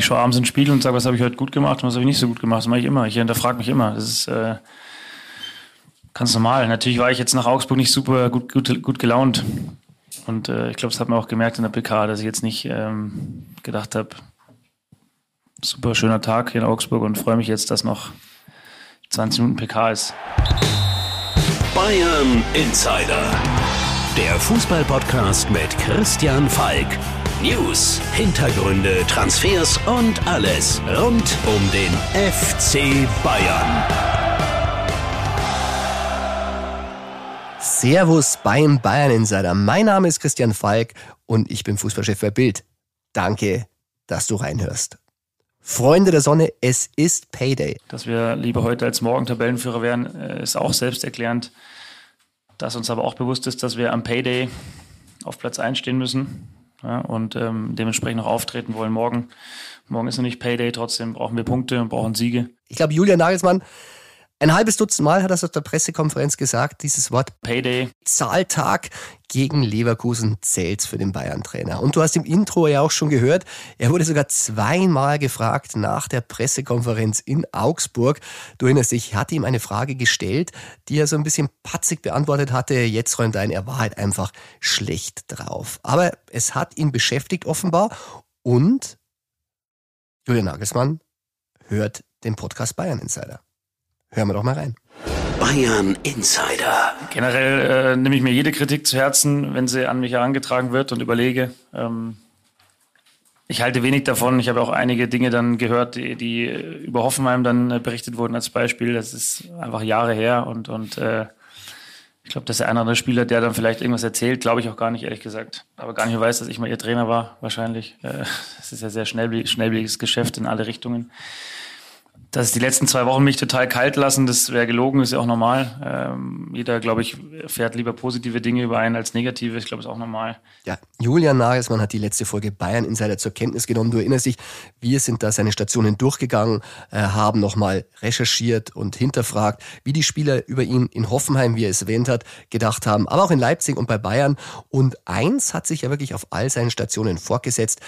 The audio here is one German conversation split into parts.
ich schaue abends ins Spiel und sage, was habe ich heute gut gemacht und was habe ich nicht so gut gemacht. Das mache ich immer. Ich hinterfrage mich immer. Das ist äh, ganz normal. Natürlich war ich jetzt nach Augsburg nicht super gut, gut, gut gelaunt. Und äh, ich glaube, das hat man auch gemerkt in der PK, dass ich jetzt nicht ähm, gedacht habe, super schöner Tag hier in Augsburg und freue mich jetzt, dass noch 20 Minuten PK ist. Bayern Insider. Der Fußballpodcast mit Christian Falk. News, Hintergründe, Transfers und alles rund um den FC Bayern. Servus beim Bayern Insider. Mein Name ist Christian Falk und ich bin Fußballchef bei Bild. Danke, dass du reinhörst. Freunde der Sonne, es ist Payday. Dass wir lieber heute als morgen Tabellenführer wären, äh, ist auch selbsterklärend. Dass uns aber auch bewusst ist, dass wir am Payday auf Platz 1 stehen müssen ja, und ähm, dementsprechend noch auftreten wollen morgen. Morgen ist noch nicht Payday, trotzdem brauchen wir Punkte und brauchen Siege. Ich glaube, Julian Nagelsmann ein halbes Dutzend Mal hat er es auf der Pressekonferenz gesagt, dieses Wort Payday. Zahltag gegen Leverkusen zählt für den Bayern-Trainer. Und du hast im Intro ja auch schon gehört, er wurde sogar zweimal gefragt nach der Pressekonferenz in Augsburg. Du erinnerst dich, hatte ihm eine Frage gestellt, die er so ein bisschen patzig beantwortet hatte. Jetzt räumt er ein, er war halt einfach schlecht drauf. Aber es hat ihn beschäftigt offenbar und Julian Nagelsmann hört den Podcast Bayern Insider. Hören wir doch mal rein. Bayern Insider. Generell äh, nehme ich mir jede Kritik zu Herzen, wenn sie an mich herangetragen wird und überlege. Ähm, ich halte wenig davon. Ich habe auch einige Dinge dann gehört, die, die über Hoffenheim dann äh, berichtet wurden als Beispiel. Das ist einfach Jahre her und, und äh, ich glaube, dass der eine oder andere Spieler, der dann vielleicht irgendwas erzählt, glaube ich auch gar nicht, ehrlich gesagt. Aber gar nicht mehr weiß, dass ich mal ihr Trainer war, wahrscheinlich. Äh, das ist ja sehr schnelllebiges Geschäft in alle Richtungen dass die letzten zwei Wochen mich total kalt lassen, das wäre gelogen, ist ja auch normal. Ähm, jeder, glaube ich, fährt lieber positive Dinge über einen als negative. Ich glaube, ist auch normal. Ja, Julian Nagelsmann hat die letzte Folge Bayern Insider zur Kenntnis genommen. Du erinnerst dich, wir sind da seine Stationen durchgegangen, äh, haben nochmal recherchiert und hinterfragt, wie die Spieler über ihn in Hoffenheim, wie er es erwähnt hat, gedacht haben, aber auch in Leipzig und bei Bayern. Und eins hat sich ja wirklich auf all seinen Stationen fortgesetzt.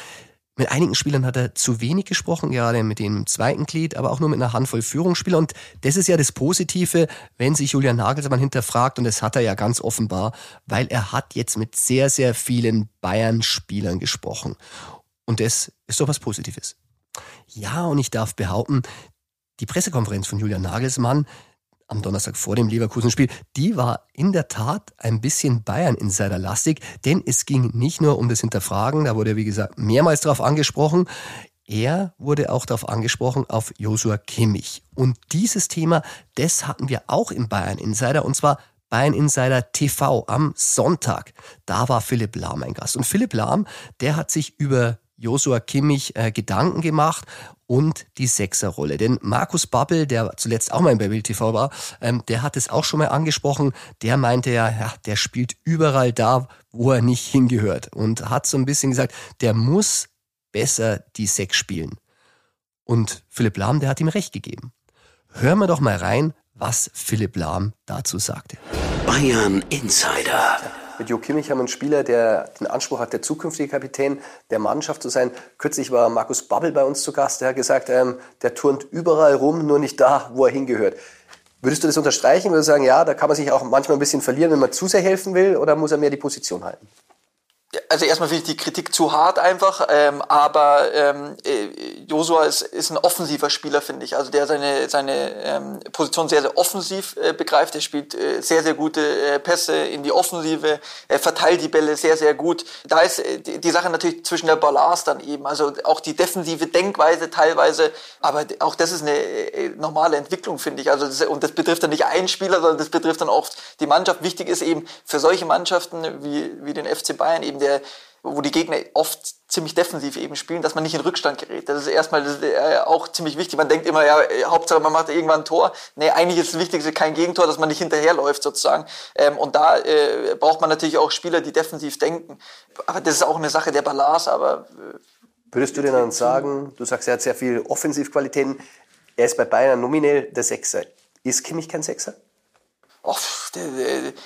Mit einigen Spielern hat er zu wenig gesprochen, gerade mit dem zweiten Glied, aber auch nur mit einer Handvoll Führungsspieler. Und das ist ja das Positive, wenn sich Julian Nagelsmann hinterfragt, und das hat er ja ganz offenbar, weil er hat jetzt mit sehr, sehr vielen Bayern-Spielern gesprochen. Und das ist doch was Positives. Ja, und ich darf behaupten, die Pressekonferenz von Julian Nagelsmann, am Donnerstag vor dem Leverkusen-Spiel, die war in der Tat ein bisschen Bayern-Insider-lastig, denn es ging nicht nur um das Hinterfragen, da wurde, wie gesagt, mehrmals darauf angesprochen, er wurde auch darauf angesprochen, auf Josua Kimmich. Und dieses Thema, das hatten wir auch im Bayern Insider, und zwar Bayern Insider TV am Sonntag. Da war Philipp Lahm mein Gast. Und Philipp Lahm, der hat sich über Josua Kimmich äh, Gedanken gemacht und die Sechserrolle. Denn Markus Babbel, der zuletzt auch mal bei Bild TV war, ähm, der hat es auch schon mal angesprochen. Der meinte ja, ja, der spielt überall da, wo er nicht hingehört. Und hat so ein bisschen gesagt, der muss besser die Sechs spielen. Und Philipp Lahm, der hat ihm recht gegeben. Hören wir doch mal rein, was Philipp Lahm dazu sagte. Bayern Insider. Mit Jo Kimmich haben wir einen Spieler, der den Anspruch hat, der zukünftige Kapitän der Mannschaft zu sein. Kürzlich war Markus Babbel bei uns zu Gast. Der hat gesagt, ähm, der turnt überall rum, nur nicht da, wo er hingehört. Würdest du das unterstreichen? Würdest du sagen, ja, da kann man sich auch manchmal ein bisschen verlieren, wenn man zu sehr helfen will, oder muss er mehr die Position halten? Also erstmal finde ich die Kritik zu hart einfach, ähm, aber ähm, äh, Josua ist, ist ein offensiver Spieler, finde ich. Also der seine, seine ähm, Position sehr, sehr offensiv äh, begreift. Er spielt äh, sehr, sehr gute äh, Pässe in die Offensive, er verteilt die Bälle sehr, sehr gut. Da ist äh, die, die Sache natürlich zwischen der Balance dann eben, also auch die defensive Denkweise teilweise, aber auch das ist eine äh, normale Entwicklung, finde ich. Also das, und das betrifft dann nicht einen Spieler, sondern das betrifft dann auch die Mannschaft. Wichtig ist eben für solche Mannschaften wie, wie den FC Bayern eben der, wo die Gegner oft ziemlich defensiv eben spielen, dass man nicht in Rückstand gerät. Das ist erstmal das ist äh, auch ziemlich wichtig. Man denkt immer, ja, äh, Hauptsache man macht irgendwann ein Tor. Nee, eigentlich ist das Wichtigste kein Gegentor, dass man nicht hinterherläuft sozusagen. Ähm, und da äh, braucht man natürlich auch Spieler, die defensiv denken. Aber das ist auch eine Sache der Balance, aber... Äh, Würdest du denn dann sagen, du sagst, er hat sehr viel Offensivqualitäten, er ist bei Bayern nominell der Sechser. Ist Kimmich kein Sechser? Oh,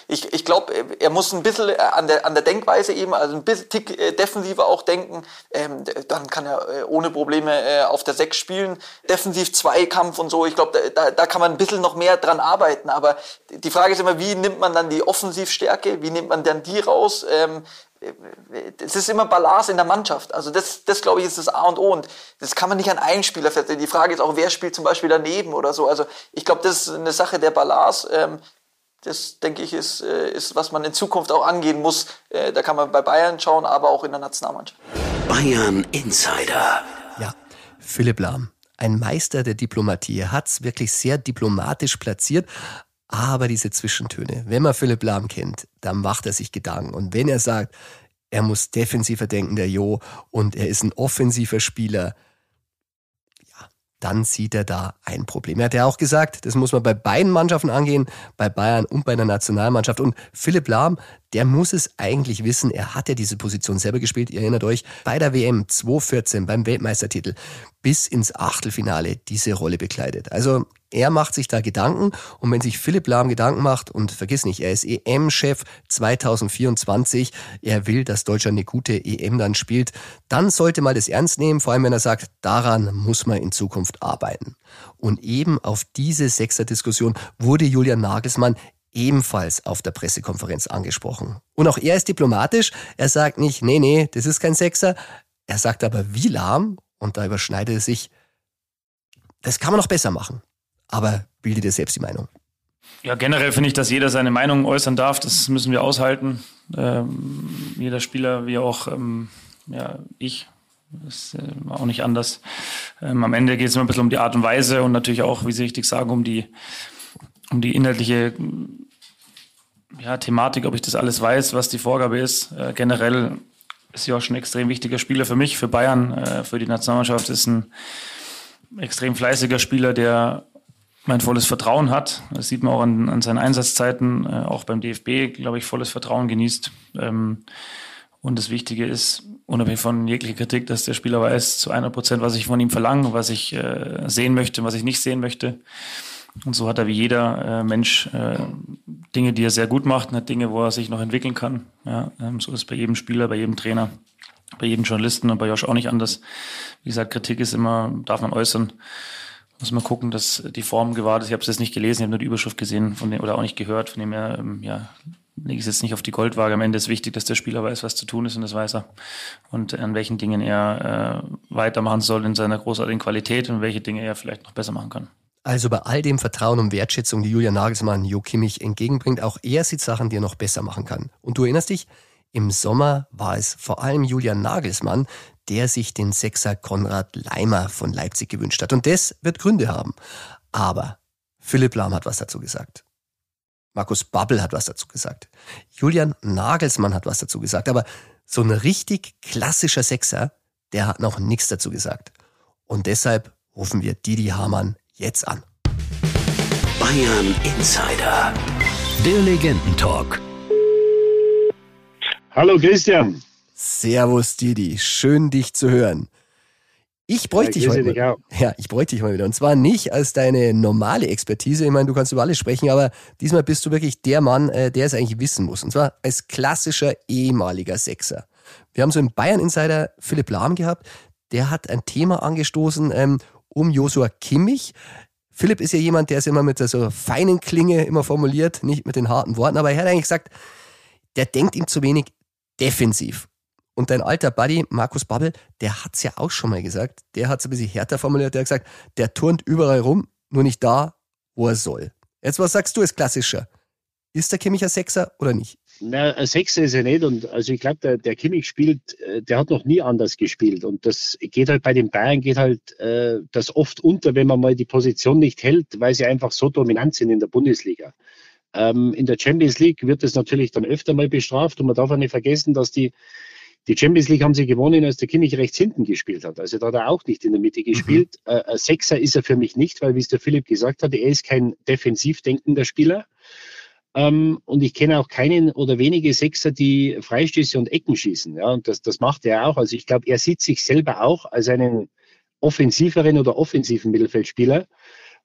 ich ich glaube, er muss ein bisschen an der, an der Denkweise eben, also ein bisschen Tick äh, defensiver auch denken. Ähm, dann kann er äh, ohne Probleme äh, auf der 6 spielen. Defensiv Zweikampf und so. Ich glaube, da, da kann man ein bisschen noch mehr dran arbeiten. Aber die Frage ist immer, wie nimmt man dann die Offensivstärke? Wie nimmt man dann die raus? Ähm, es ist immer Balance in der Mannschaft. Also das, das glaube ich, ist das A und O. Und das kann man nicht an einen Spieler festlegen. Die Frage ist auch, wer spielt zum Beispiel daneben oder so. Also ich glaube, das ist eine Sache der Balance. Ähm, das, denke ich, ist, äh, ist, was man in Zukunft auch angehen muss. Äh, da kann man bei Bayern schauen, aber auch in der Nationalmannschaft. Bayern Insider. Ja, Philipp Lahm. Ein Meister der Diplomatie. Er hat es wirklich sehr diplomatisch platziert. Aber diese Zwischentöne, wenn man Philipp Lahm kennt, dann macht er sich Gedanken. Und wenn er sagt, er muss defensiver denken, der Jo, und er ist ein offensiver Spieler, dann sieht er da ein Problem. Er hat ja auch gesagt, das muss man bei beiden Mannschaften angehen, bei Bayern und bei der Nationalmannschaft. Und Philipp Lahm, der muss es eigentlich wissen. Er hat ja diese Position selber gespielt. Ihr erinnert euch, bei der WM 2014 beim Weltmeistertitel bis ins Achtelfinale diese Rolle bekleidet. Also er macht sich da Gedanken und wenn sich Philipp Lahm Gedanken macht und vergiss nicht, er ist EM-Chef 2024, er will, dass Deutschland eine gute EM dann spielt, dann sollte man das ernst nehmen, vor allem wenn er sagt, daran muss man in Zukunft arbeiten. Und eben auf diese Sechser-Diskussion wurde Julian Nagelsmann ebenfalls auf der Pressekonferenz angesprochen. Und auch er ist diplomatisch. Er sagt nicht, nee, nee, das ist kein Sechser. Er sagt aber, wie lahm, und da überschneidet es sich, das kann man noch besser machen aber bilde dir selbst die Meinung. Ja, generell finde ich, dass jeder seine Meinung äußern darf. Das müssen wir aushalten. Ähm, jeder Spieler, wie auch ähm, ja, ich. Das ist äh, auch nicht anders. Ähm, am Ende geht es immer ein bisschen um die Art und Weise und natürlich auch, wie Sie richtig sagen, um die, um die inhaltliche ja, Thematik, ob ich das alles weiß, was die Vorgabe ist. Äh, generell ist schon ein extrem wichtiger Spieler für mich, für Bayern, äh, für die Nationalmannschaft. Ist ein extrem fleißiger Spieler, der mein volles Vertrauen hat. Das sieht man auch an, an seinen Einsatzzeiten, äh, auch beim DFB, glaube ich, volles Vertrauen genießt. Ähm, und das Wichtige ist, unabhängig von jeglicher Kritik, dass der Spieler weiß zu 100 Prozent, was ich von ihm verlange, was ich äh, sehen möchte, was ich nicht sehen möchte. Und so hat er wie jeder äh, Mensch äh, Dinge, die er sehr gut macht, und hat Dinge, wo er sich noch entwickeln kann. Ja, ähm, so ist es bei jedem Spieler, bei jedem Trainer, bei jedem Journalisten und bei Josh auch nicht anders. Wie gesagt, Kritik ist immer, darf man äußern muss man gucken, dass die Form gewahrt ist. Ich habe es jetzt nicht gelesen, ich habe nur die Überschrift gesehen von dem, oder auch nicht gehört. Von dem her, ähm, ja, lege ich es jetzt nicht auf die Goldwaage. Am Ende ist wichtig, dass der Spieler weiß, was zu tun ist und das weiß er. Und an welchen Dingen er äh, weitermachen soll in seiner großartigen Qualität und welche Dinge er vielleicht noch besser machen kann. Also bei all dem Vertrauen und Wertschätzung, die Julian Nagelsmann Jo Kimmich entgegenbringt, auch er sieht Sachen, die er noch besser machen kann. Und du erinnerst dich, im Sommer war es vor allem Julian Nagelsmann, der sich den Sechser Konrad Leimer von Leipzig gewünscht hat. Und das wird Gründe haben. Aber Philipp Lahm hat was dazu gesagt. Markus Babbel hat was dazu gesagt. Julian Nagelsmann hat was dazu gesagt. Aber so ein richtig klassischer Sechser, der hat noch nichts dazu gesagt. Und deshalb rufen wir Didi Hamann jetzt an. Bayern Insider. Der Legendentalk. Hallo Christian. Servus Didi, schön dich zu hören. Ich bräuchte ja, dich heute. Mal, ja, ich bräuchte dich mal wieder. Und zwar nicht als deine normale Expertise. Ich meine, du kannst über alles sprechen, aber diesmal bist du wirklich der Mann, äh, der es eigentlich wissen muss. Und zwar als klassischer ehemaliger Sechser. Wir haben so einen Bayern Insider Philipp Lahm gehabt. Der hat ein Thema angestoßen ähm, um Josua Kimmich. Philipp ist ja jemand, der es immer mit so feinen Klinge immer formuliert, nicht mit den harten Worten. Aber er hat eigentlich gesagt, der denkt ihm zu wenig defensiv. Und dein alter Buddy, Markus Babbel, der hat's ja auch schon mal gesagt. Der hat's ein bisschen härter formuliert. Der hat gesagt, der turnt überall rum, nur nicht da, wo er soll. Jetzt, was sagst du als Klassischer? Ist der Kimmich ein Sechser oder nicht? Na, ein Sechser ist er nicht. Und also ich glaube, der, der Kimmich spielt, äh, der hat noch nie anders gespielt. Und das geht halt bei den Bayern, geht halt äh, das oft unter, wenn man mal die Position nicht hält, weil sie einfach so dominant sind in der Bundesliga. Ähm, in der Champions League wird das natürlich dann öfter mal bestraft. Und man darf auch nicht vergessen, dass die die Champions League haben sie gewonnen, als der Kimmich rechts hinten gespielt hat. Also da hat er auch nicht in der Mitte gespielt. Mhm. Äh, Sechser ist er für mich nicht, weil, wie es der Philipp gesagt hat, er ist kein defensiv denkender Spieler. Ähm, und ich kenne auch keinen oder wenige Sechser, die Freistöße und Ecken schießen. Ja, und das, das macht er auch. Also ich glaube, er sieht sich selber auch als einen offensiveren oder offensiven Mittelfeldspieler.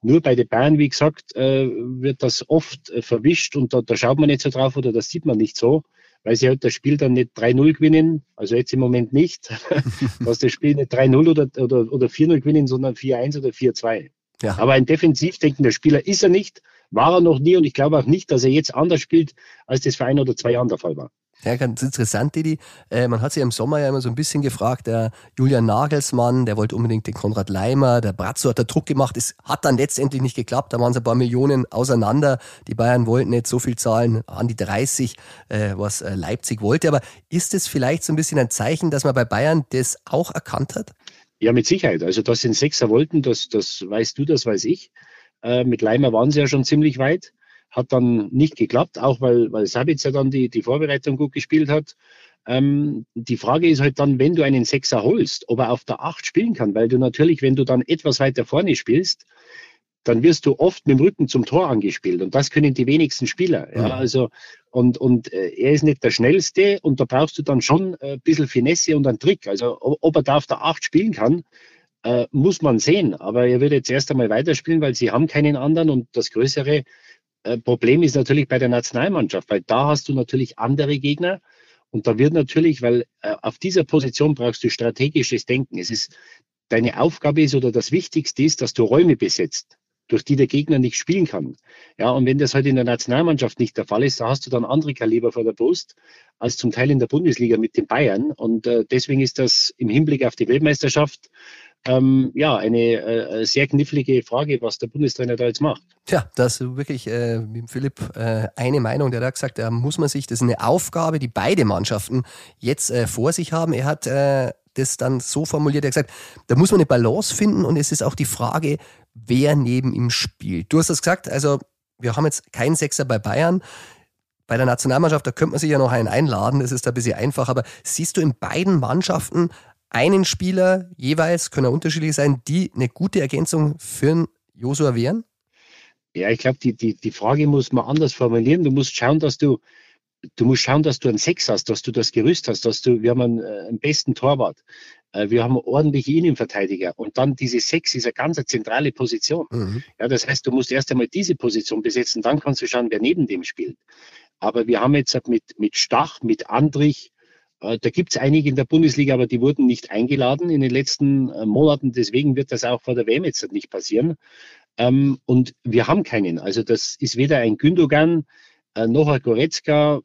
Nur bei den Bayern, wie gesagt, äh, wird das oft äh, verwischt und da, da schaut man nicht so drauf oder das sieht man nicht so, weil sie halt das Spiel dann nicht 3-0 gewinnen, also jetzt im Moment nicht, dass das Spiel nicht 3-0 oder, oder, oder 4-0 gewinnen, sondern 4-1 oder 4-2. Ja. Aber ein defensiv denkender Spieler ist er nicht, war er noch nie und ich glaube auch nicht, dass er jetzt anders spielt, als das vor ein oder zwei Jahren der Fall war. Ja, ganz interessant, Didi. Äh, man hat sich im Sommer ja immer so ein bisschen gefragt, der Julian Nagelsmann, der wollte unbedingt den Konrad Leimer, der Brazzo hat da Druck gemacht. Es hat dann letztendlich nicht geklappt. Da waren es ein paar Millionen auseinander. Die Bayern wollten nicht so viel zahlen, an die 30, äh, was äh, Leipzig wollte. Aber ist es vielleicht so ein bisschen ein Zeichen, dass man bei Bayern das auch erkannt hat? Ja, mit Sicherheit. Also, dass sie einen Sechser wollten, das, das weißt du, das weiß ich. Äh, mit Leimer waren sie ja schon ziemlich weit hat dann nicht geklappt, auch weil, weil Sabitzer dann die, die Vorbereitung gut gespielt hat. Ähm, die Frage ist halt dann, wenn du einen Sechser holst, ob er auf der Acht spielen kann, weil du natürlich, wenn du dann etwas weiter vorne spielst, dann wirst du oft mit dem Rücken zum Tor angespielt und das können die wenigsten Spieler. Ja, mhm. also und und äh, er ist nicht der schnellste und da brauchst du dann schon äh, ein bisschen Finesse und einen Trick. Also ob er da auf der Acht spielen kann, äh, muss man sehen. Aber er wird jetzt erst einmal weiterspielen, weil sie haben keinen anderen und das Größere äh, Problem ist natürlich bei der Nationalmannschaft, weil da hast du natürlich andere Gegner. Und da wird natürlich, weil äh, auf dieser Position brauchst du strategisches Denken. Es ist deine Aufgabe ist oder das Wichtigste ist, dass du Räume besetzt, durch die der Gegner nicht spielen kann. Ja, und wenn das halt in der Nationalmannschaft nicht der Fall ist, da hast du dann andere Kaliber vor der Brust als zum Teil in der Bundesliga mit den Bayern. Und äh, deswegen ist das im Hinblick auf die Weltmeisterschaft ähm, ja, eine äh, sehr knifflige Frage, was der Bundestrainer da jetzt macht. Tja, das ist wirklich äh, mit Philipp äh, eine Meinung. Der hat gesagt, da muss man sich, das ist eine Aufgabe, die beide Mannschaften jetzt äh, vor sich haben. Er hat äh, das dann so formuliert, er hat gesagt, da muss man eine Balance finden und es ist auch die Frage, wer neben ihm spielt. Du hast das gesagt, also wir haben jetzt keinen Sechser bei Bayern. Bei der Nationalmannschaft, da könnte man sich ja noch einen einladen, das ist da ein bisschen einfach, aber siehst du in beiden Mannschaften einen Spieler jeweils, können unterschiedlich sein, die eine gute Ergänzung für Josua wären? Ja, ich glaube, die, die, die Frage muss man anders formulieren. Du musst schauen, dass du, du musst schauen, dass du einen Sex hast, dass du das Gerüst hast, dass du, wir haben einen, äh, einen besten Torwart, äh, wir haben ordentliche Innenverteidiger und dann diese Sex ist eine ganz zentrale Position. Mhm. Ja, das heißt, du musst erst einmal diese Position besetzen, dann kannst du schauen, wer neben dem spielt. Aber wir haben jetzt mit, mit Stach, mit Andrich, da gibt es einige in der Bundesliga, aber die wurden nicht eingeladen in den letzten äh, Monaten. Deswegen wird das auch vor der WM jetzt nicht passieren. Ähm, und wir haben keinen. Also das ist weder ein Gündogan äh, noch ein Goretzka.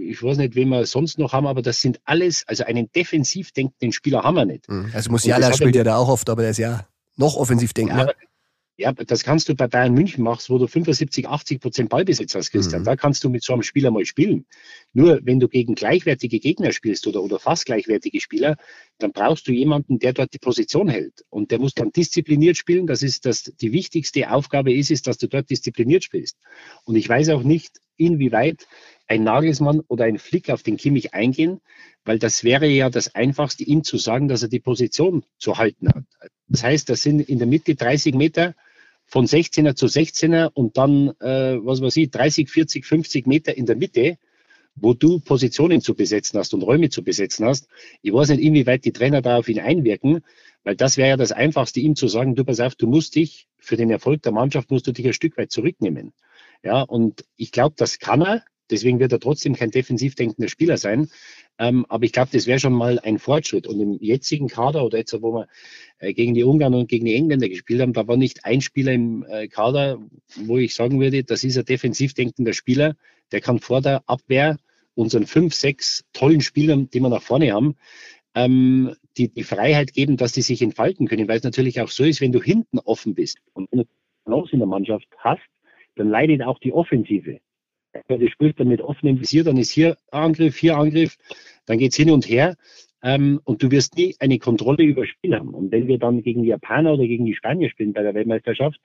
Ich weiß nicht, wen wir sonst noch haben, aber das sind alles, also einen defensiv denkenden Spieler haben wir nicht. Mhm. Also Musiala spielt ja da auch oft, aber der ist ja noch offensiv denkender. Ja, ja, das kannst du bei Bayern München machen, wo du 75, 80 Prozent Ballbesitz hast, Christian. Mhm. Da kannst du mit so einem Spieler mal spielen. Nur wenn du gegen gleichwertige Gegner spielst oder, oder fast gleichwertige Spieler, dann brauchst du jemanden, der dort die Position hält. Und der muss dann diszipliniert spielen. Das ist das, die wichtigste Aufgabe ist, ist, dass du dort diszipliniert spielst. Und ich weiß auch nicht, inwieweit ein Nagelsmann oder ein Flick auf den Kimmich eingehen, weil das wäre ja das Einfachste, ihm zu sagen, dass er die Position zu halten hat. Das heißt, das sind in der Mitte 30 Meter von 16er zu 16er und dann, äh, was weiß ich, 30, 40, 50 Meter in der Mitte, wo du Positionen zu besetzen hast und Räume zu besetzen hast. Ich weiß nicht, inwieweit die Trainer da auf ihn einwirken, weil das wäre ja das Einfachste, ihm zu sagen, du pass auf, du musst dich für den Erfolg der Mannschaft, musst du dich ein Stück weit zurücknehmen. Ja, und ich glaube, das kann er. Deswegen wird er trotzdem kein defensiv denkender Spieler sein. Ähm, aber ich glaube, das wäre schon mal ein Fortschritt. Und im jetzigen Kader oder jetzt, wo wir äh, gegen die Ungarn und gegen die Engländer gespielt haben, da war nicht ein Spieler im äh, Kader, wo ich sagen würde, das ist ein defensiv denkender Spieler, der kann vor der Abwehr unseren fünf, sechs tollen Spielern, die wir nach vorne haben, ähm, die, die Freiheit geben, dass die sich entfalten können. Weil es natürlich auch so ist, wenn du hinten offen bist und wenn du Balance in der Mannschaft hast, dann leidet auch die Offensive. Du spielst dann mit offenem Visier, dann ist hier Angriff, hier Angriff, dann geht's hin und her. Ähm, und du wirst nie eine Kontrolle über Spiel haben. Und wenn wir dann gegen die Japaner oder gegen die Spanier spielen bei der Weltmeisterschaft,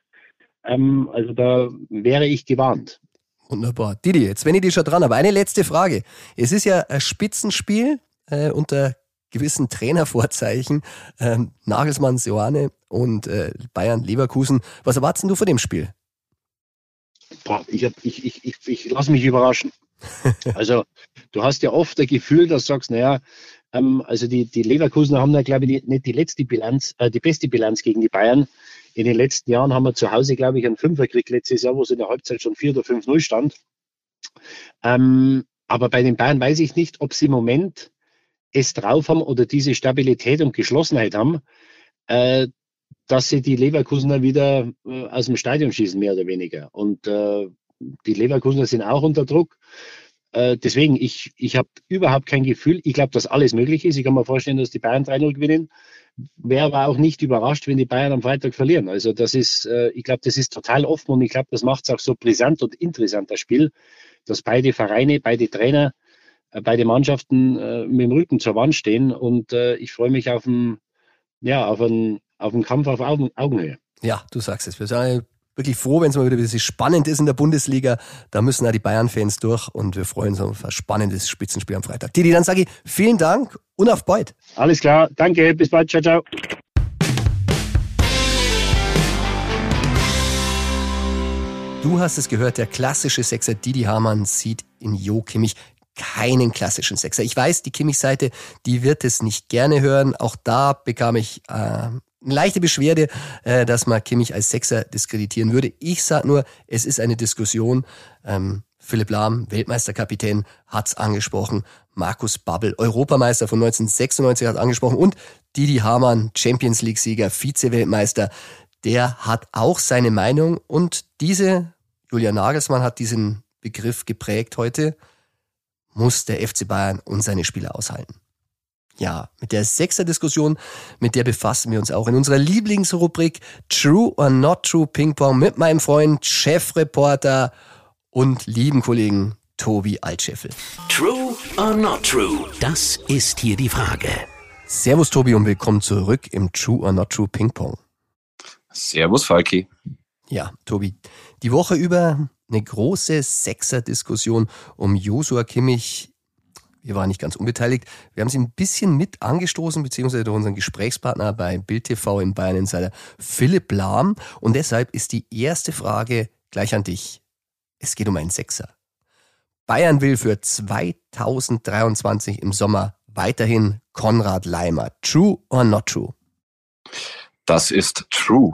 ähm, also da wäre ich gewarnt. Wunderbar. Didi, jetzt bin ich dich schon dran, aber eine letzte Frage. Es ist ja ein Spitzenspiel äh, unter gewissen Trainervorzeichen. Ähm, Nagelsmann, Joane und äh, Bayern, Leverkusen. Was erwartest du von dem Spiel? Boah, ich, ich, ich, ich, ich lasse mich überraschen. also, du hast ja oft das Gefühl, dass du sagst, naja, ähm, also die, die Leverkusener haben da, glaube ich, nicht die letzte Bilanz, äh, die beste Bilanz gegen die Bayern in den letzten Jahren haben wir zu Hause, glaube ich, einen Fünfer gekriegt letztes Jahr, wo es in der Halbzeit schon 4 oder 5-0 stand. Ähm, aber bei den Bayern weiß ich nicht, ob sie im Moment es drauf haben oder diese Stabilität und Geschlossenheit haben, äh, dass sie die Leverkusener wieder äh, aus dem Stadion schießen, mehr oder weniger. Und äh, die Leverkusener sind auch unter Druck. Äh, deswegen, ich, ich habe überhaupt kein Gefühl. Ich glaube, dass alles möglich ist. Ich kann mir vorstellen, dass die Bayern 3-0 gewinnen. Wäre aber auch nicht überrascht, wenn die Bayern am Freitag verlieren. Also das ist, äh, ich glaube, das ist total offen und ich glaube, das macht es auch so brisant und interessant, das Spiel, dass beide Vereine, beide Trainer, äh, beide Mannschaften äh, mit dem Rücken zur Wand stehen und ich freue mich auf einen, ja, auf einen, auf einen Kampf auf Augen, Augenhöhe. Ja, du sagst es. Wir sind wirklich froh, wenn es mal wieder ein bisschen spannend ist in der Bundesliga. Da müssen auch die Bayern-Fans durch und wir freuen uns auf ein spannendes Spitzenspiel am Freitag. Didi, dann sage ich vielen Dank und auf bald. Alles klar, danke, bis bald, ciao, ciao. Du hast es gehört, der klassische Sechser Didi Hamann sieht in Jo Kimmich keinen klassischen Sechser. Ich weiß, die Kimmich-Seite, die wird es nicht gerne hören. Auch da bekam ich äh, eine leichte Beschwerde, äh, dass man Kimmich als Sechser diskreditieren würde. Ich sage nur, es ist eine Diskussion. Ähm, Philipp Lahm, Weltmeisterkapitän, hat's angesprochen. Markus Babbel, Europameister von 1996, hat angesprochen. Und Didi Hamann, Champions League-Sieger, Vize-Weltmeister, der hat auch seine Meinung. Und diese, Julian Nagelsmann hat diesen Begriff geprägt heute muss der FC Bayern und seine Spieler aushalten. Ja, mit der Sechser-Diskussion, mit der befassen wir uns auch in unserer Lieblingsrubrik True or Not True Ping Pong mit meinem Freund, Chefreporter und lieben Kollegen Tobi Altscheffel. True or Not True? Das ist hier die Frage. Servus Tobi und willkommen zurück im True or Not True Ping Pong. Servus Falki. Ja, Tobi, die Woche über eine große Sechser-Diskussion um Josua Kimmich. Wir waren nicht ganz unbeteiligt. Wir haben sie ein bisschen mit angestoßen, beziehungsweise durch unseren Gesprächspartner bei Bild TV in Bayern Insider, Philipp Lahm. Und deshalb ist die erste Frage gleich an dich. Es geht um einen Sechser. Bayern will für 2023 im Sommer weiterhin Konrad Leimer. True or not true? Das ist true.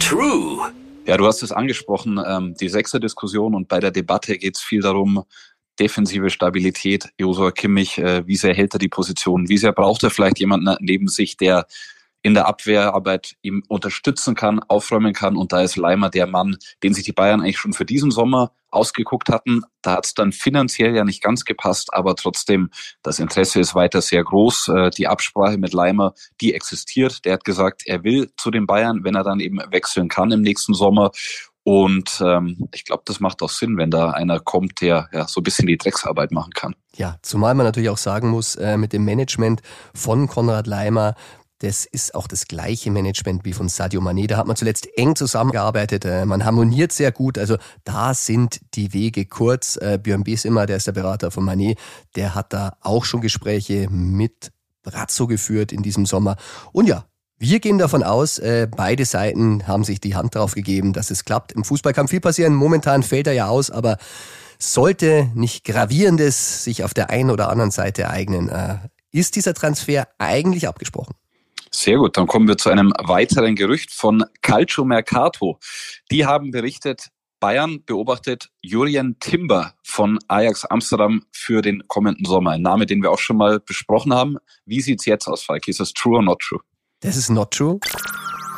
True. Ja, du hast es angesprochen, ähm, die Sechser-Diskussion und bei der Debatte geht es viel darum, defensive Stabilität, Josua Kimmich, äh, wie sehr hält er die Position, wie sehr braucht er vielleicht jemanden neben sich, der in der Abwehrarbeit ihm unterstützen kann, aufräumen kann. Und da ist Leimer der Mann, den sich die Bayern eigentlich schon für diesen Sommer ausgeguckt hatten. Da hat es dann finanziell ja nicht ganz gepasst, aber trotzdem, das Interesse ist weiter sehr groß. Äh, die Absprache mit Leimer, die existiert. Der hat gesagt, er will zu den Bayern, wenn er dann eben wechseln kann im nächsten Sommer. Und ähm, ich glaube, das macht auch Sinn, wenn da einer kommt, der ja so ein bisschen die Drecksarbeit machen kann. Ja, zumal man natürlich auch sagen muss, äh, mit dem Management von Konrad Leimer, das ist auch das gleiche Management wie von Sadio Mané. Da hat man zuletzt eng zusammengearbeitet. Äh, man harmoniert sehr gut. Also da sind die Wege kurz. Äh, Björn Besimmer, der ist der Berater von Mané, der hat da auch schon Gespräche mit Brazzo geführt in diesem Sommer. Und ja, wir gehen davon aus, äh, beide Seiten haben sich die Hand drauf gegeben, dass es klappt. Im Fußball kann viel passieren. Momentan fällt er ja aus, aber sollte nicht gravierendes sich auf der einen oder anderen Seite ereignen, ist dieser Transfer eigentlich abgesprochen? Sehr gut, dann kommen wir zu einem weiteren Gerücht von Calcio Mercato. Die haben berichtet, Bayern beobachtet Jurien Timber von Ajax Amsterdam für den kommenden Sommer. Ein Name, den wir auch schon mal besprochen haben. Wie sieht's jetzt aus, Falk? Ist das true or not true? Das is not true.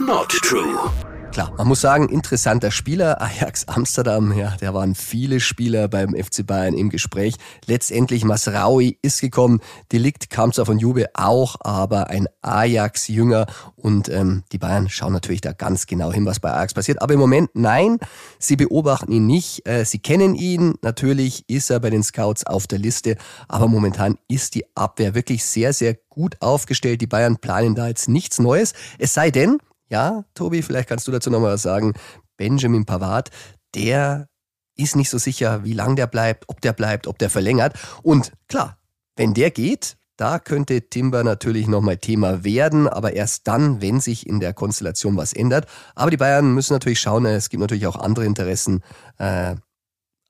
Not true. Klar, man muss sagen, interessanter Spieler. Ajax Amsterdam, ja, da waren viele Spieler beim FC Bayern im Gespräch. Letztendlich Masraui ist gekommen. Delikt kam zwar von Juve auch, aber ein Ajax-Jünger. Und ähm, die Bayern schauen natürlich da ganz genau hin, was bei Ajax passiert. Aber im Moment, nein, sie beobachten ihn nicht. Äh, sie kennen ihn. Natürlich ist er bei den Scouts auf der Liste. Aber momentan ist die Abwehr wirklich sehr, sehr gut aufgestellt. Die Bayern planen da jetzt nichts Neues. Es sei denn, ja, Tobi, vielleicht kannst du dazu nochmal was sagen. Benjamin Pavard, der ist nicht so sicher, wie lang der bleibt, ob der bleibt, ob der verlängert. Und klar, wenn der geht, da könnte Timber natürlich nochmal Thema werden, aber erst dann, wenn sich in der Konstellation was ändert. Aber die Bayern müssen natürlich schauen, es gibt natürlich auch andere Interessen. Äh,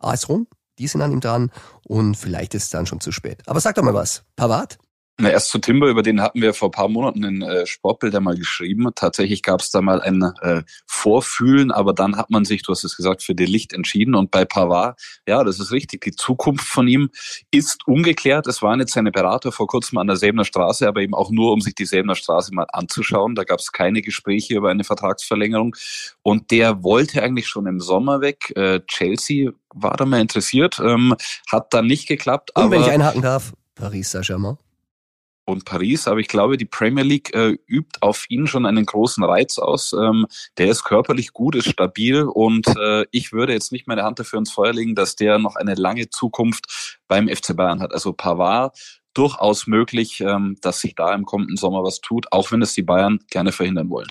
AS Rom, die sind an ihm dran und vielleicht ist es dann schon zu spät. Aber sag doch mal was, Pavard? Na, erst zu Timber, über den hatten wir vor ein paar Monaten in äh, Sportbilder mal geschrieben. Tatsächlich gab es da mal ein äh, Vorfühlen, aber dann hat man sich, du hast es gesagt, für die Licht entschieden. Und bei Pavard, ja, das ist richtig, die Zukunft von ihm ist ungeklärt. Es waren jetzt seine Berater vor kurzem an der Säbener Straße, aber eben auch nur, um sich die Säbener Straße mal anzuschauen. Da gab es keine Gespräche über eine Vertragsverlängerung. Und der wollte eigentlich schon im Sommer weg. Äh, Chelsea war da mal interessiert, ähm, hat dann nicht geklappt. Und aber wenn ich einhaken darf, Paris Saint-Germain und Paris, aber ich glaube, die Premier League äh, übt auf ihn schon einen großen Reiz aus. Ähm, der ist körperlich gut, ist stabil und äh, ich würde jetzt nicht meine Hand dafür ins Feuer legen, dass der noch eine lange Zukunft beim FC Bayern hat. Also Pavard durchaus möglich, ähm, dass sich da im kommenden Sommer was tut, auch wenn es die Bayern gerne verhindern wollen.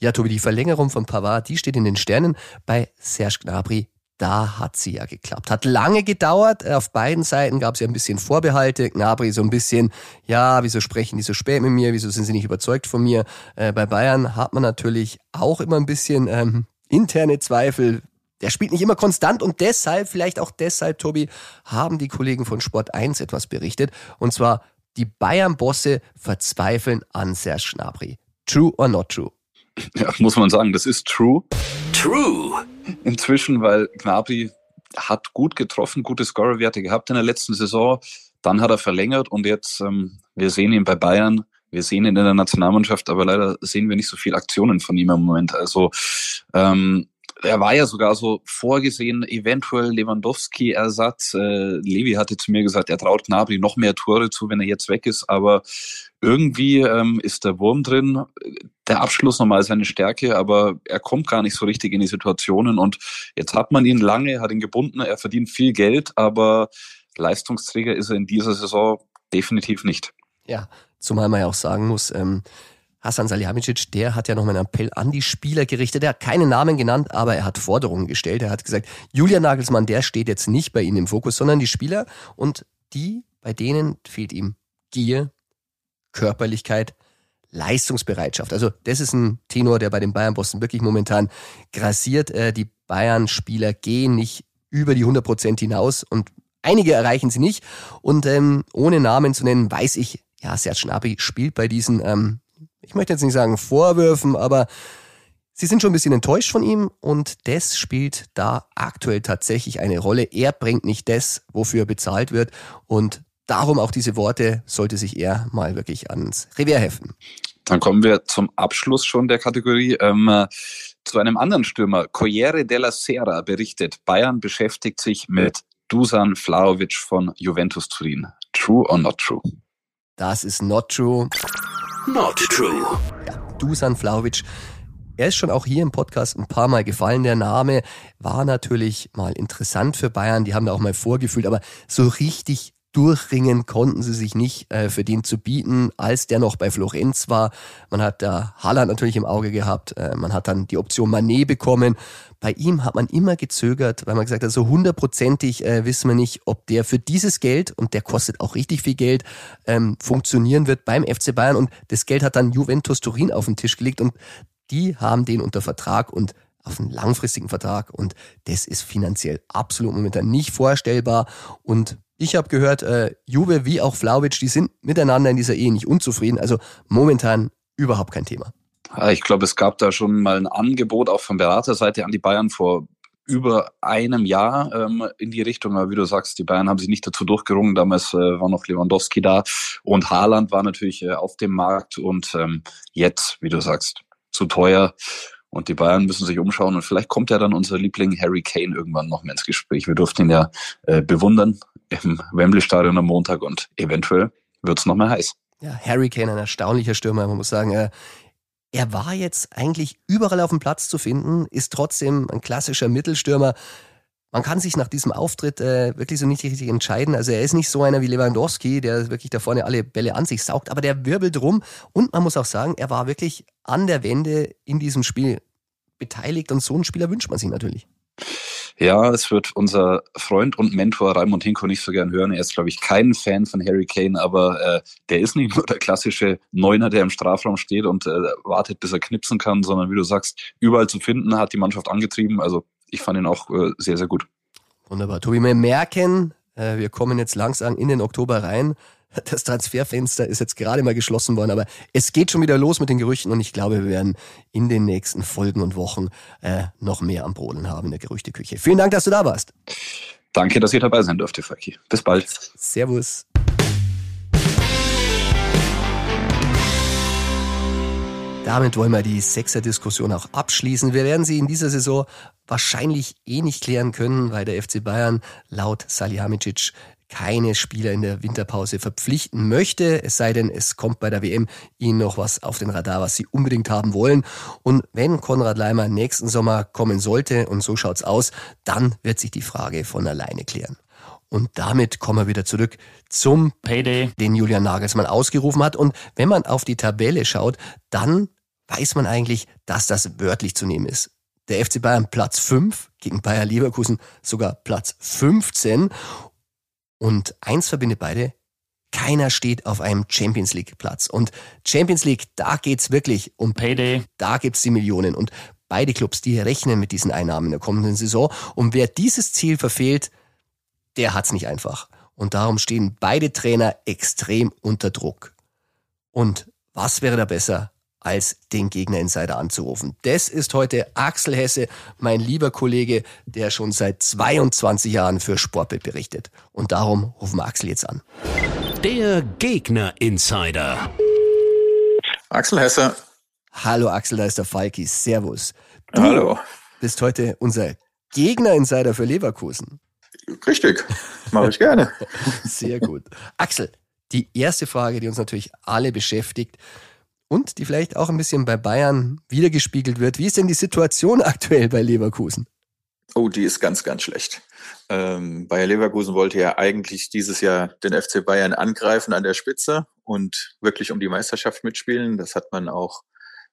Ja, Tobi, die Verlängerung von Pavard, die steht in den Sternen. Bei Serge Gnabry da hat sie ja geklappt. Hat lange gedauert. Auf beiden Seiten gab es ja ein bisschen Vorbehalte. Gnabry so ein bisschen, ja, wieso sprechen die so spät mit mir? Wieso sind sie nicht überzeugt von mir? Äh, bei Bayern hat man natürlich auch immer ein bisschen ähm, interne Zweifel. Der spielt nicht immer konstant und deshalb, vielleicht auch deshalb, Tobi, haben die Kollegen von Sport 1 etwas berichtet. Und zwar, die Bayern-Bosse verzweifeln an Serge Gnabry. True or not true? Ja, muss man sagen, das ist true. True. Inzwischen, weil Gnabry hat gut getroffen, gute Scorerwerte gehabt in der letzten Saison. Dann hat er verlängert und jetzt, ähm, wir sehen ihn bei Bayern, wir sehen ihn in der Nationalmannschaft, aber leider sehen wir nicht so viele Aktionen von ihm im Moment. Also ähm, er war ja sogar so vorgesehen, eventuell Lewandowski-Ersatz. Äh, Levi hatte zu mir gesagt, er traut Gnabry noch mehr Tore zu, wenn er jetzt weg ist. Aber irgendwie ähm, ist der Wurm drin. Der Abschluss nochmal seine Stärke, aber er kommt gar nicht so richtig in die Situationen. Und jetzt hat man ihn lange, hat ihn gebunden, er verdient viel Geld, aber Leistungsträger ist er in dieser Saison definitiv nicht. Ja, zumal man ja auch sagen muss, ähm, Hasan Salihamidzic, der hat ja noch mal einen Appell an die Spieler gerichtet. Er hat keine Namen genannt, aber er hat Forderungen gestellt. Er hat gesagt, Julian Nagelsmann, der steht jetzt nicht bei Ihnen im Fokus, sondern die Spieler und die, bei denen fehlt ihm Gier, Körperlichkeit, Leistungsbereitschaft. Also das ist ein Tenor, der bei den Bayern-Bossen wirklich momentan grassiert. Äh, die Bayern-Spieler gehen nicht über die 100 Prozent hinaus und einige erreichen sie nicht. Und ähm, ohne Namen zu nennen, weiß ich, ja, Serge Gnabry spielt bei diesen ähm, ich möchte jetzt nicht sagen Vorwürfen, aber sie sind schon ein bisschen enttäuscht von ihm und das spielt da aktuell tatsächlich eine Rolle. Er bringt nicht das, wofür er bezahlt wird und darum auch diese Worte sollte sich er mal wirklich ans Revier heften. Dann kommen wir zum Abschluss schon der Kategorie. Ähm, zu einem anderen Stürmer. Corriere della Sera berichtet, Bayern beschäftigt sich mit Dusan Vlaovic von Juventus Turin. True or not true? Das ist not true. Not true. Ja, Dusan Vlaovic. Er ist schon auch hier im Podcast ein paar Mal gefallen. Der Name war natürlich mal interessant für Bayern. Die haben da auch mal vorgefühlt, aber so richtig durchringen konnten sie sich nicht äh, für den zu bieten, als der noch bei Florenz war. Man hat da Haaland natürlich im Auge gehabt. Äh, man hat dann die Option Manet bekommen. Bei ihm hat man immer gezögert, weil man gesagt hat, so hundertprozentig äh, wissen wir nicht, ob der für dieses Geld, und der kostet auch richtig viel Geld, ähm, funktionieren wird beim FC Bayern. Und das Geld hat dann Juventus Turin auf den Tisch gelegt und die haben den unter Vertrag und auf einen langfristigen Vertrag und das ist finanziell absolut momentan nicht vorstellbar und ich habe gehört, äh, Juve wie auch Flauwitsch, die sind miteinander in dieser Ehe nicht unzufrieden. Also momentan überhaupt kein Thema. Ich glaube, es gab da schon mal ein Angebot auch von Beraterseite an die Bayern vor über einem Jahr ähm, in die Richtung. Aber wie du sagst, die Bayern haben sich nicht dazu durchgerungen. Damals äh, war noch Lewandowski da und Haaland war natürlich äh, auf dem Markt und ähm, jetzt, wie du sagst, zu teuer. Und die Bayern müssen sich umschauen und vielleicht kommt ja dann unser Liebling Harry Kane irgendwann noch mal ins Gespräch. Wir durften ihn ja äh, bewundern im Wembley-Stadion am Montag und eventuell wird es noch mal heiß. Ja, Harry Kane, ein erstaunlicher Stürmer. Man muss sagen, er, er war jetzt eigentlich überall auf dem Platz zu finden, ist trotzdem ein klassischer Mittelstürmer. Man kann sich nach diesem Auftritt äh, wirklich so nicht richtig entscheiden. Also er ist nicht so einer wie Lewandowski, der wirklich da vorne alle Bälle an sich saugt, aber der wirbelt rum. Und man muss auch sagen, er war wirklich an der Wende in diesem Spiel beteiligt und so einen Spieler wünscht man sich natürlich. Ja, es wird unser Freund und Mentor Raimund Hinko nicht so gern hören. Er ist, glaube ich, kein Fan von Harry Kane, aber äh, der ist nicht nur der klassische Neuner, der im Strafraum steht und äh, wartet, bis er knipsen kann, sondern wie du sagst, überall zu finden, hat die Mannschaft angetrieben. Also ich fand ihn auch äh, sehr, sehr gut. Wunderbar. Tobi, wir merken, äh, wir kommen jetzt langsam in den Oktober rein. Das Transferfenster ist jetzt gerade mal geschlossen worden, aber es geht schon wieder los mit den Gerüchten und ich glaube, wir werden in den nächsten Folgen und Wochen äh, noch mehr am Brodeln haben in der Gerüchteküche. Vielen Dank, dass du da warst. Danke, dass ihr dabei sein durfte, Falki. Bis bald. Servus. Damit wollen wir die Sechser-Diskussion auch abschließen. Wir werden sie in dieser Saison wahrscheinlich eh nicht klären können, weil der FC Bayern laut Salihamidzic keine Spieler in der Winterpause verpflichten möchte, es sei denn, es kommt bei der WM ihnen noch was auf den Radar, was sie unbedingt haben wollen. Und wenn Konrad Leimer nächsten Sommer kommen sollte, und so schaut's aus, dann wird sich die Frage von alleine klären. Und damit kommen wir wieder zurück zum Payday, den Julian Nagelsmann ausgerufen hat. Und wenn man auf die Tabelle schaut, dann weiß man eigentlich, dass das wörtlich zu nehmen ist. Der FC Bayern Platz 5 gegen Bayer Leverkusen sogar Platz 15. Und eins verbindet beide, keiner steht auf einem Champions League Platz. Und Champions League, da geht's wirklich um Payday, da gibt's die Millionen. Und beide Clubs, die rechnen mit diesen Einnahmen in der kommenden Saison. Und wer dieses Ziel verfehlt, der hat's nicht einfach. Und darum stehen beide Trainer extrem unter Druck. Und was wäre da besser, als den Gegner Insider anzurufen. Das ist heute Axel Hesse, mein lieber Kollege, der schon seit 22 Jahren für Sportbild berichtet. Und darum rufen wir Axel jetzt an. Der Gegner Insider. Axel Hesse. Hallo Axel, da ist der Falki. Servus. Du Hallo. bist heute unser Gegner Insider für Leverkusen. Richtig, mache ich gerne. Sehr gut. Axel, die erste Frage, die uns natürlich alle beschäftigt, und die vielleicht auch ein bisschen bei Bayern wiedergespiegelt wird. Wie ist denn die Situation aktuell bei Leverkusen? Oh, die ist ganz, ganz schlecht. Ähm, Bayer Leverkusen wollte ja eigentlich dieses Jahr den FC Bayern angreifen an der Spitze und wirklich um die Meisterschaft mitspielen. Das hat man auch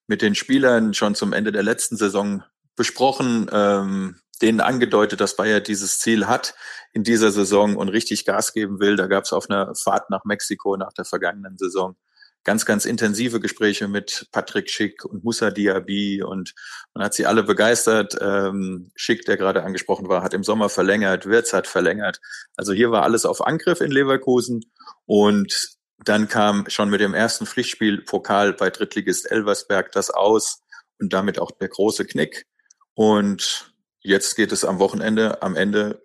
mit den Spielern schon zum Ende der letzten Saison besprochen, ähm, denen angedeutet, dass Bayer dieses Ziel hat in dieser Saison und richtig Gas geben will. Da gab es auf einer Fahrt nach Mexiko nach der vergangenen Saison ganz, ganz intensive Gespräche mit Patrick Schick und Musa Diaby und man hat sie alle begeistert. Ähm, Schick, der gerade angesprochen war, hat im Sommer verlängert, Wirtz hat verlängert. Also hier war alles auf Angriff in Leverkusen und dann kam schon mit dem ersten Pflichtspiel Pokal bei Drittligist Elversberg das aus und damit auch der große Knick. Und jetzt geht es am Wochenende, am Ende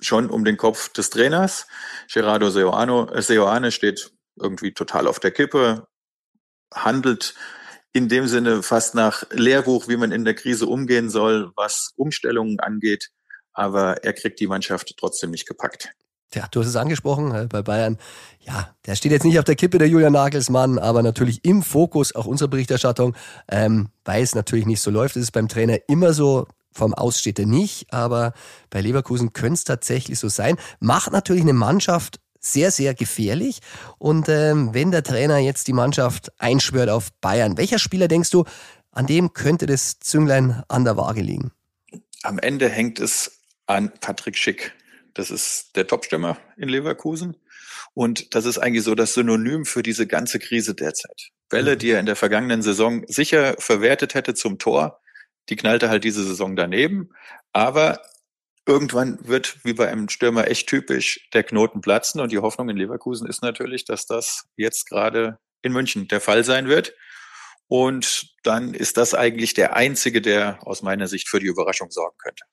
schon um den Kopf des Trainers. Gerardo Seoane, steht irgendwie total auf der Kippe, handelt in dem Sinne fast nach Lehrbuch, wie man in der Krise umgehen soll, was Umstellungen angeht. Aber er kriegt die Mannschaft trotzdem nicht gepackt. Ja, du hast es angesprochen, äh, bei Bayern. Ja, der steht jetzt nicht auf der Kippe, der Julian Nagelsmann, aber natürlich im Fokus auch unserer Berichterstattung, ähm, weil es natürlich nicht so läuft. Das ist beim Trainer immer so. Vom Aus steht er nicht, aber bei Leverkusen könnte es tatsächlich so sein. Macht natürlich eine Mannschaft sehr, sehr gefährlich. Und ähm, wenn der Trainer jetzt die Mannschaft einschwört auf Bayern, welcher Spieler denkst du, an dem könnte das Zünglein an der Waage liegen? Am Ende hängt es an Patrick Schick. Das ist der Topstürmer in Leverkusen. Und das ist eigentlich so das Synonym für diese ganze Krise derzeit. Bälle, die er in der vergangenen Saison sicher verwertet hätte zum Tor, die knallte halt diese Saison daneben. Aber irgendwann wird, wie bei einem Stürmer echt typisch, der Knoten platzen. Und die Hoffnung in Leverkusen ist natürlich, dass das jetzt gerade in München der Fall sein wird. Und dann ist das eigentlich der einzige, der aus meiner Sicht für die Überraschung sorgen könnte.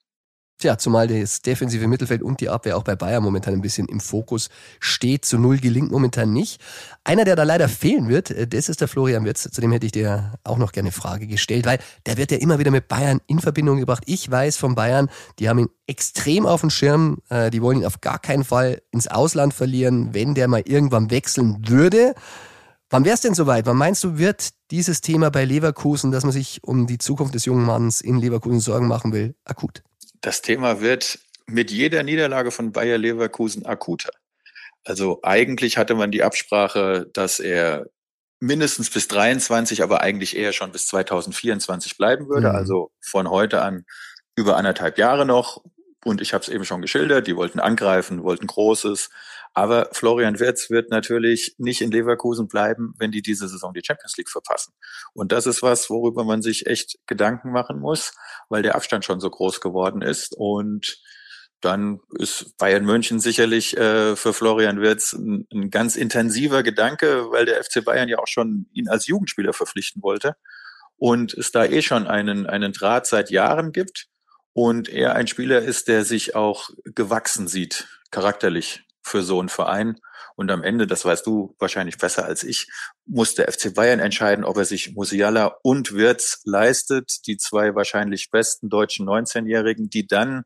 Tja, zumal das defensive Mittelfeld und die Abwehr auch bei Bayern momentan ein bisschen im Fokus steht. Zu Null gelingt momentan nicht. Einer, der da leider fehlen wird, äh, das ist der Florian Wirtz. Zu dem hätte ich dir auch noch gerne eine Frage gestellt, weil der wird ja immer wieder mit Bayern in Verbindung gebracht. Ich weiß von Bayern, die haben ihn extrem auf dem Schirm. Äh, die wollen ihn auf gar keinen Fall ins Ausland verlieren, wenn der mal irgendwann wechseln würde. Wann wäre es denn soweit? Wann meinst du, wird dieses Thema bei Leverkusen, dass man sich um die Zukunft des jungen Manns in Leverkusen Sorgen machen will, akut? Das Thema wird mit jeder Niederlage von Bayer Leverkusen akuter. Also eigentlich hatte man die Absprache, dass er mindestens bis 23, aber eigentlich eher schon bis 2024 bleiben würde. Mhm. Also von heute an über anderthalb Jahre noch. Und ich habe es eben schon geschildert, die wollten angreifen, wollten Großes. Aber Florian Wirtz wird natürlich nicht in Leverkusen bleiben, wenn die diese Saison die Champions League verpassen. Und das ist was, worüber man sich echt Gedanken machen muss, weil der Abstand schon so groß geworden ist. Und dann ist Bayern München sicherlich äh, für Florian Wirtz ein, ein, ganz intensiver Gedanke, weil der FC Bayern ja auch schon ihn als Jugendspieler verpflichten wollte und es da eh schon einen, einen Draht seit Jahren gibt und er ein Spieler ist, der sich auch gewachsen sieht, charakterlich für so einen Verein. Und am Ende, das weißt du wahrscheinlich besser als ich, muss der FC Bayern entscheiden, ob er sich Musiala und Wirtz leistet, die zwei wahrscheinlich besten deutschen 19-Jährigen, die dann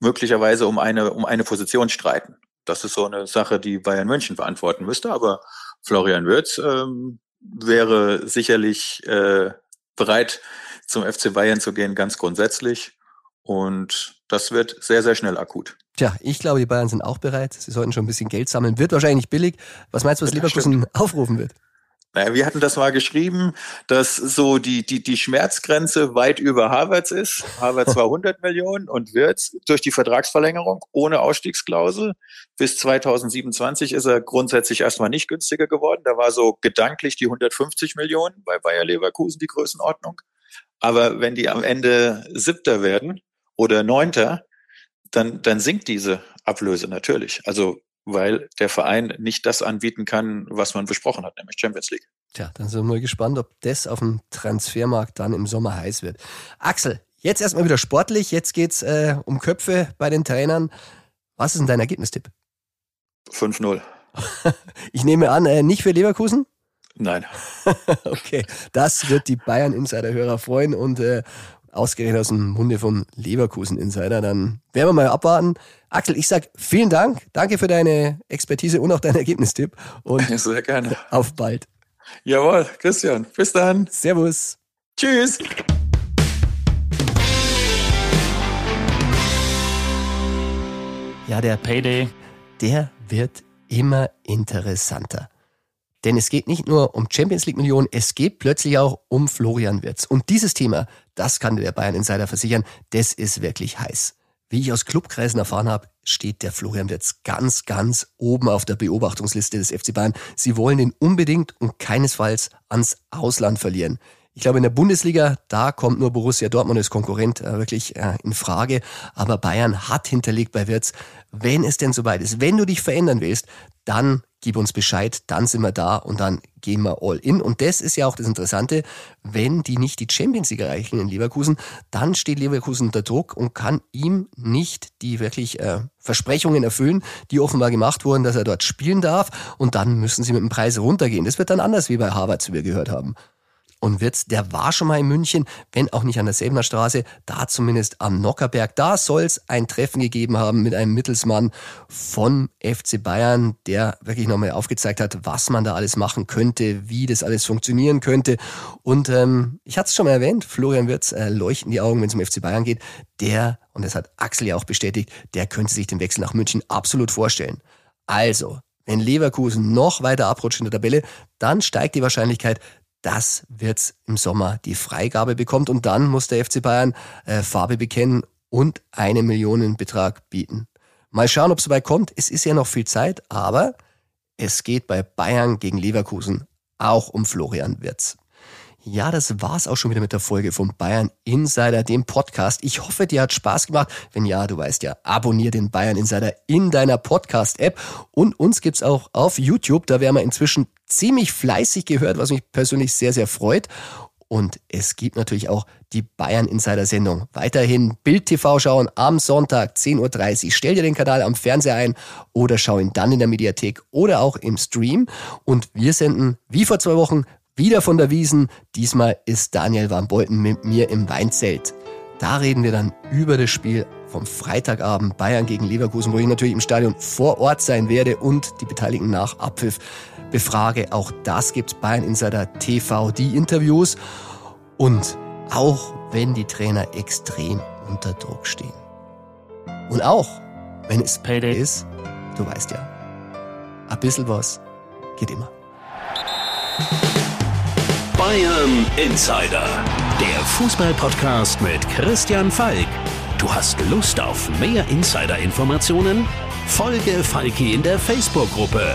möglicherweise um eine, um eine Position streiten. Das ist so eine Sache, die Bayern München beantworten müsste. Aber Florian Wirtz ähm, wäre sicherlich äh, bereit, zum FC Bayern zu gehen, ganz grundsätzlich. Und das wird sehr, sehr schnell akut. Tja, ich glaube, die Bayern sind auch bereit. Sie sollten schon ein bisschen Geld sammeln. Wird wahrscheinlich billig. Was meinst du, was Leverkusen aufrufen wird? Naja, wir hatten das mal geschrieben, dass so die, die, die Schmerzgrenze weit über Harvards ist. Harvards war 100 Millionen und wird durch die Vertragsverlängerung ohne Ausstiegsklausel bis 2027 ist er grundsätzlich erstmal nicht günstiger geworden. Da war so gedanklich die 150 Millionen bei Bayer Leverkusen die Größenordnung. Aber wenn die am Ende Siebter werden oder Neunter, dann, dann sinkt diese Ablöse natürlich. Also weil der Verein nicht das anbieten kann, was man besprochen hat, nämlich Champions League. Tja, dann sind wir mal gespannt, ob das auf dem Transfermarkt dann im Sommer heiß wird. Axel, jetzt erstmal wieder sportlich. Jetzt geht's äh, um Köpfe bei den Trainern. Was ist denn dein Ergebnistipp? 5-0. ich nehme an, äh, nicht für Leverkusen? Nein. okay, das wird die Bayern Insider-Hörer freuen und äh, ausgerechnet aus dem Munde vom Leverkusen Insider. Dann werden wir mal abwarten. Axel, ich sag vielen Dank. Danke für deine Expertise und auch deinen Ergebnistipp. Und Sehr gerne. Auf bald. Jawohl, Christian. Bis dann. Servus. Tschüss. Ja, der Payday, der wird immer interessanter. Denn es geht nicht nur um Champions League Millionen, es geht plötzlich auch um Florian Wirtz. Und dieses Thema, das kann der Bayern Insider versichern, das ist wirklich heiß. Wie ich aus Clubkreisen erfahren habe, steht der Florian Wirtz ganz, ganz oben auf der Beobachtungsliste des FC Bayern. Sie wollen ihn unbedingt und keinesfalls ans Ausland verlieren. Ich glaube, in der Bundesliga, da kommt nur Borussia Dortmund als Konkurrent äh, wirklich äh, in Frage. Aber Bayern hat hinterlegt bei Wirtz, wenn es denn soweit ist, wenn du dich verändern willst, dann gib uns Bescheid, dann sind wir da und dann gehen wir all in. Und das ist ja auch das Interessante, wenn die nicht die Champions League erreichen in Leverkusen, dann steht Leverkusen unter Druck und kann ihm nicht die wirklich äh, Versprechungen erfüllen, die offenbar gemacht wurden, dass er dort spielen darf. Und dann müssen sie mit dem Preis runtergehen. Das wird dann anders wie bei Harvard, wie wir gehört haben. Und Wirtz, der war schon mal in München, wenn auch nicht an der Säbener Straße, da zumindest am Nockerberg. Da soll es ein Treffen gegeben haben mit einem Mittelsmann von FC Bayern, der wirklich nochmal aufgezeigt hat, was man da alles machen könnte, wie das alles funktionieren könnte. Und ähm, ich hatte es schon mal erwähnt, Florian Wirtz äh, leuchten die Augen, wenn es um FC Bayern geht. Der, und das hat Axel ja auch bestätigt, der könnte sich den Wechsel nach München absolut vorstellen. Also, wenn Leverkusen noch weiter abrutscht in der Tabelle, dann steigt die Wahrscheinlichkeit, dass Wirtz im Sommer die Freigabe bekommt und dann muss der FC Bayern äh, Farbe bekennen und einen Millionenbetrag bieten. Mal schauen, ob es soweit kommt. Es ist ja noch viel Zeit, aber es geht bei Bayern gegen Leverkusen auch um Florian Wirtz. Ja, das war's auch schon wieder mit der Folge vom Bayern Insider, dem Podcast. Ich hoffe, dir hat Spaß gemacht. Wenn ja, du weißt ja, abonnier den Bayern Insider in deiner Podcast-App. Und uns gibt's auch auf YouTube. Da werden wir inzwischen ziemlich fleißig gehört, was mich persönlich sehr, sehr freut. Und es gibt natürlich auch die Bayern Insider Sendung. Weiterhin Bild TV schauen am Sonntag 10.30 Uhr. Stell dir den Kanal am Fernseher ein oder schau ihn dann in der Mediathek oder auch im Stream. Und wir senden wie vor zwei Wochen wieder von der Wiesen. Diesmal ist Daniel Van Beuten mit mir im Weinzelt. Da reden wir dann über das Spiel vom Freitagabend Bayern gegen Leverkusen, wo ich natürlich im Stadion vor Ort sein werde und die Beteiligten nach Abpfiff befrage. Auch das gibt's Bayern Insider TV, die Interviews. Und auch wenn die Trainer extrem unter Druck stehen. Und auch wenn es Payday ist, du weißt ja, ein bisschen was geht immer. Bayern Insider, der Fußballpodcast mit Christian Falk. Du hast Lust auf mehr Insider-Informationen? Folge Falki in der Facebook-Gruppe